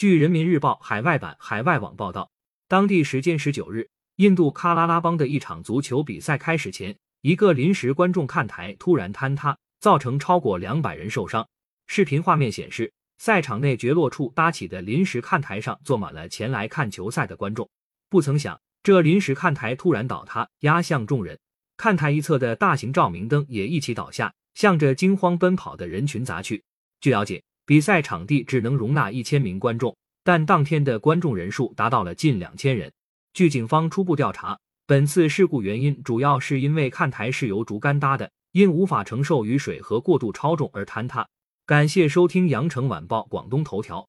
据人民日报海外版海外网报道，当地时间十九日，印度喀拉拉邦的一场足球比赛开始前，一个临时观众看台突然坍塌，造成超过两百人受伤。视频画面显示，赛场内角落处搭起的临时看台上坐满了前来看球赛的观众。不曾想，这临时看台突然倒塌，压向众人。看台一侧的大型照明灯也一起倒下，向着惊慌奔跑的人群砸去。据了解，比赛场地只能容纳一千名观众，但当天的观众人数达到了近两千人。据警方初步调查，本次事故原因主要是因为看台是由竹竿搭的，因无法承受雨水和过度超重而坍塌。感谢收听羊城晚报广东头条。